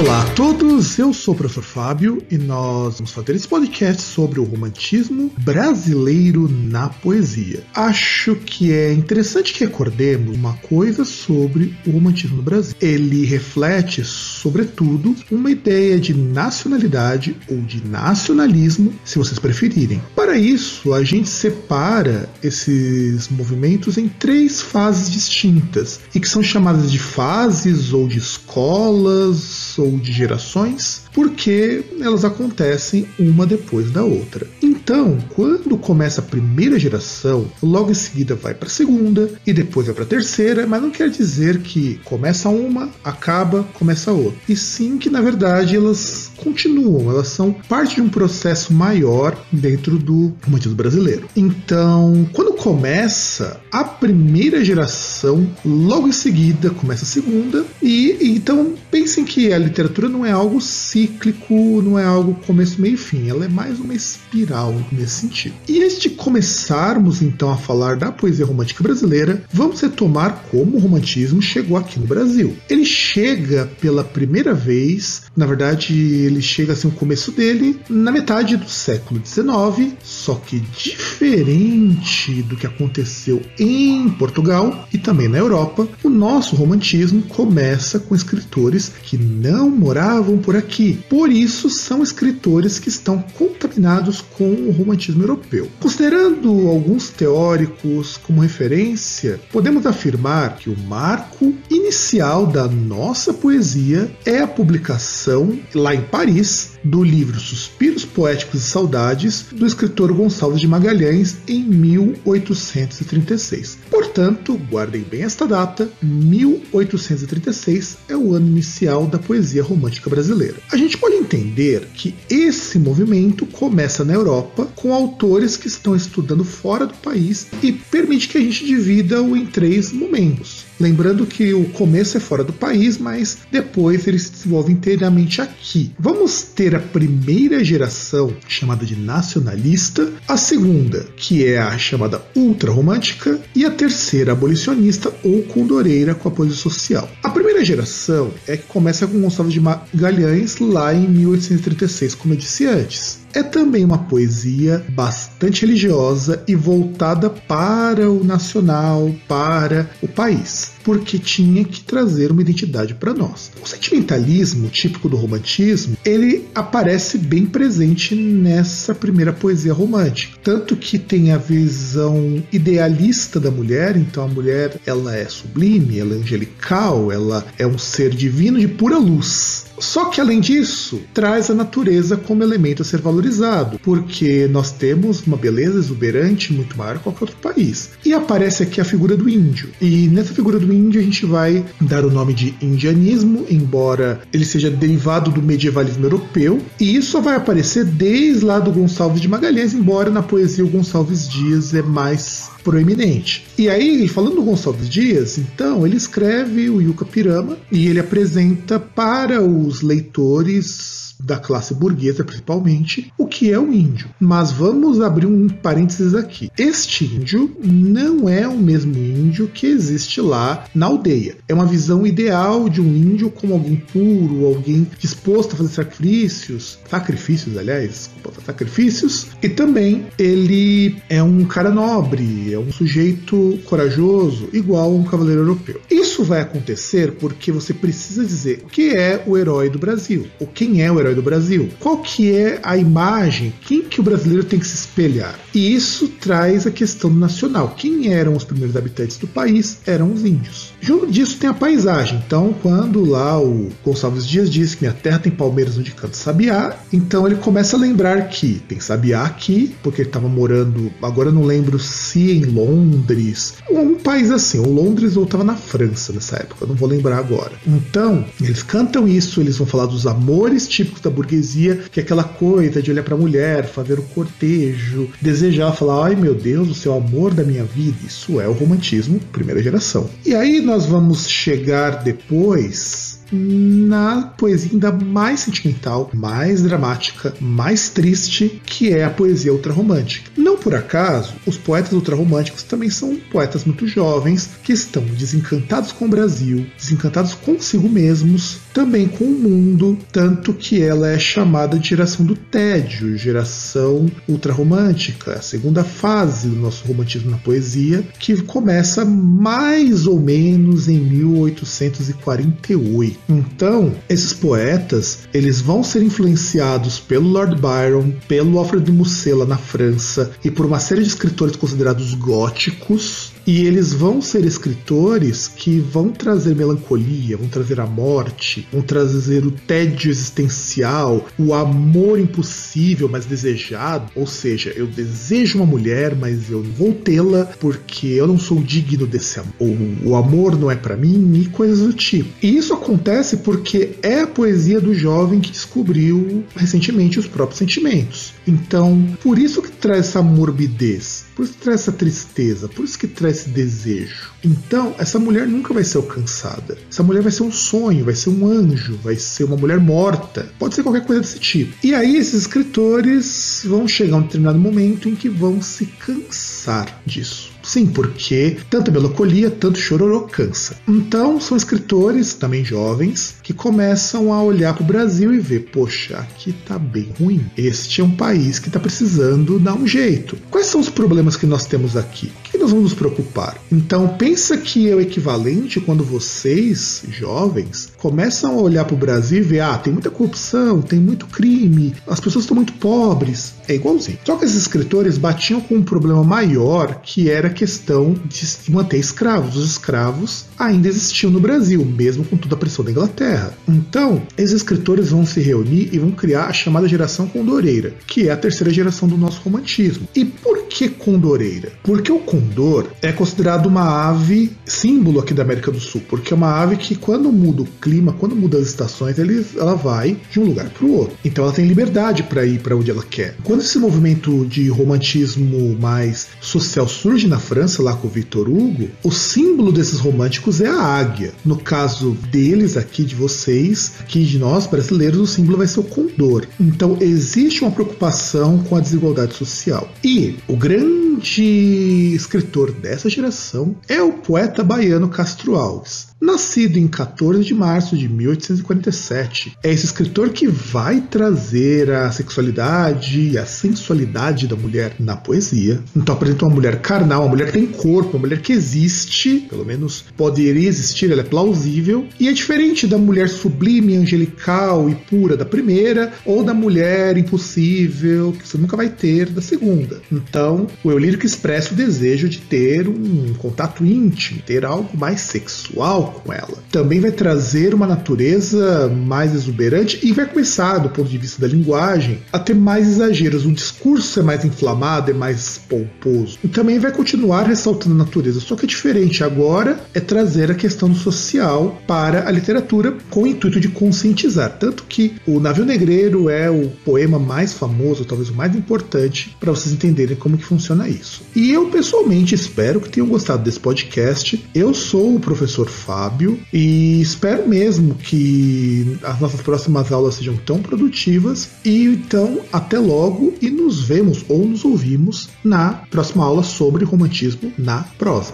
Olá a todos, eu sou o professor Fábio e nós vamos fazer esse podcast sobre o romantismo brasileiro na poesia. Acho que é interessante que recordemos uma coisa sobre o romantismo no Brasil. Ele reflete, sobretudo, uma ideia de nacionalidade ou de nacionalismo, se vocês preferirem. Para isso, a gente separa esses movimentos em três fases distintas e que são chamadas de fases ou de escolas ou de gerações, porque elas acontecem uma depois da outra. Então, quando começa a primeira geração, logo em seguida vai para a segunda e depois vai para a terceira, mas não quer dizer que começa uma, acaba, começa outra. E sim que na verdade elas continuam, elas são parte de um processo maior dentro do romantismo brasileiro. Então, quando começa a primeira geração, logo em seguida começa a segunda, e então pensem que a literatura não é algo cíclico, não é algo começo, meio e fim, ela é mais uma espiral nesse sentido. E antes de começarmos então a falar da poesia romântica brasileira, vamos retomar como o romantismo chegou aqui no Brasil. Ele chega pela primeira vez, na verdade, ele chega assim o começo dele na metade do século XIX, só que diferente do que aconteceu em Portugal e também na Europa, o nosso romantismo começa com escritores que não moravam por aqui. Por isso são escritores que estão contaminados com o romantismo europeu. Considerando alguns teóricos como referência, podemos afirmar que o marco inicial da nossa poesia é a publicação lá em Paris do livro Suspiros Poéticos e Saudades do escritor Gonçalves de Magalhães em 1836. Portanto, guardem bem esta data, 1836 é o ano inicial da poesia romântica brasileira. A gente pode entender que esse movimento começa na Europa com autores que estão estudando fora do país e permite que a gente divida-o em três momentos. Lembrando que o começo é fora do país, mas depois ele se desenvolve inteiramente aqui. Vamos ter a primeira geração, chamada de nacionalista, a segunda, que é a chamada ultrarromântica, e a terceira, abolicionista ou condoreira com apoio social. A primeira geração é que começa com Gonçalves de Magalhães lá em 1836, como eu disse antes é também uma poesia bastante religiosa e voltada para o nacional, para o país, porque tinha que trazer uma identidade para nós. O sentimentalismo típico do romantismo, ele aparece bem presente nessa primeira poesia romântica, tanto que tem a visão idealista da mulher, então a mulher ela é sublime, ela é angelical, ela é um ser divino de pura luz. Só que além disso, traz a natureza como elemento a ser valorizado, porque nós temos uma beleza exuberante muito maior que qualquer outro país. E aparece aqui a figura do índio. E nessa figura do índio a gente vai dar o nome de indianismo, embora ele seja derivado do medievalismo europeu, e isso vai aparecer desde lá do Gonçalves de Magalhães, embora na poesia o Gonçalves Dias é mais proeminente. E aí, falando do Gonçalves Dias, então, ele escreve o Yuca Pirama e ele apresenta para os leitores da classe burguesa principalmente, o que é o índio. Mas vamos abrir um parênteses aqui. Este índio não é o mesmo índio que existe lá na aldeia. É uma visão ideal de um índio como alguém puro, alguém disposto a fazer sacrifícios, sacrifícios, aliás, sacrifícios, e também ele é um cara nobre, é um sujeito corajoso, igual um cavaleiro europeu. Isso vai acontecer porque você precisa dizer o que é o herói do Brasil, ou quem é o herói do Brasil. Qual que é a imagem? Quem que o brasileiro tem que se espelhar? E isso traz a questão nacional. Quem eram os primeiros habitantes do país? Eram os índios. Junto disso tem a paisagem. Então, quando lá o Gonçalves Dias diz que minha terra tem palmeiras onde canta sabiá, então ele começa a lembrar que tem sabiá aqui, porque ele estava morando, agora não lembro se em Londres, um país assim, ou Londres ou estava na França nessa época, não vou lembrar agora. Então, eles cantam isso, eles vão falar dos amores típicos da burguesia, que é aquela coisa de olhar para a mulher, fazer o cortejo, desejar, falar, ai meu Deus, o seu amor da minha vida. Isso é o romantismo primeira geração. E aí nós vamos chegar depois na poesia ainda mais sentimental, mais dramática, mais triste, que é a poesia ultrarromântica. Não por acaso, os poetas ultrarromânticos também são poetas muito jovens que estão desencantados com o Brasil, desencantados consigo mesmos também com o mundo, tanto que ela é chamada de geração do tédio, geração ultrarromântica, a segunda fase do nosso romantismo na poesia, que começa mais ou menos em 1848. Então, esses poetas, eles vão ser influenciados pelo Lord Byron, pelo Alfred de Musset na França e por uma série de escritores considerados góticos e eles vão ser escritores que vão trazer melancolia, vão trazer a morte, vão trazer o tédio existencial, o amor impossível, mas desejado. Ou seja, eu desejo uma mulher, mas eu não vou tê-la porque eu não sou digno desse amor. O, o amor não é para mim e coisas do tipo. E isso acontece porque é a poesia do jovem que descobriu recentemente os próprios sentimentos. Então, por isso que traz essa morbidez. Por isso que traz essa tristeza, por isso que traz esse desejo. Então, essa mulher nunca vai ser alcançada. Essa mulher vai ser um sonho, vai ser um anjo, vai ser uma mulher morta. Pode ser qualquer coisa desse tipo. E aí, esses escritores vão chegar a um determinado momento em que vão se cansar disso. Sim, porque tanta melancolia, tanto chororô cansa. Então, são escritores, também jovens, que começam a olhar para o Brasil e ver: poxa, aqui tá bem ruim. Este é um país que está precisando dar um jeito. Quais são os problemas que nós temos aqui? Nós vamos nos preocupar? Então, pensa que é o equivalente quando vocês, jovens, começam a olhar para o Brasil e ver: ah, tem muita corrupção, tem muito crime, as pessoas estão muito pobres. É igualzinho. Só que esses escritores batiam com um problema maior que era a questão de manter escravos. Os escravos ainda existiam no Brasil, mesmo com toda a pressão da Inglaterra. Então, esses escritores vão se reunir e vão criar a chamada geração condoreira, que é a terceira geração do nosso romantismo. E por que condoreira? Porque o condor é considerado uma ave símbolo aqui da América do Sul, porque é uma ave que quando muda o clima, quando muda as estações, ela vai de um lugar para o outro. Então ela tem liberdade para ir para onde ela quer. Quando esse movimento de romantismo mais social surge na França, lá com o Victor Hugo, o símbolo desses românticos é a águia. No caso deles, aqui de vocês, aqui de nós brasileiros, o símbolo vai ser o condor. Então existe uma preocupação com a desigualdade social. E o grande escritor dessa geração é o poeta baiano Castro Alves. Nascido em 14 de março de 1847, é esse escritor que vai trazer a sexualidade e a sensualidade da mulher na poesia. Então apresenta uma mulher carnal, uma mulher que tem corpo, uma mulher que existe, pelo menos poderia existir, ela é plausível, e é diferente da mulher sublime, angelical e pura da primeira, ou da mulher impossível que você nunca vai ter da segunda. Então, o eu lírico expressa o desejo de ter um contato íntimo, ter algo mais sexual com ela. Também vai trazer uma natureza mais exuberante e vai começar, do ponto de vista da linguagem, a ter mais exageros. O discurso é mais inflamado, é mais pomposo. E também vai continuar ressaltando a natureza, só que é diferente agora é trazer a questão social para a literatura com o intuito de conscientizar. Tanto que o Navio Negreiro é o poema mais famoso, talvez o mais importante, para vocês entenderem como que funciona isso. E eu pessoalmente espero que tenham gostado desse podcast. Eu sou o professor Fábio E espero mesmo que as nossas próximas aulas sejam tão produtivas. E então, até logo e nos vemos ou nos ouvimos na próxima aula sobre romantismo na prosa.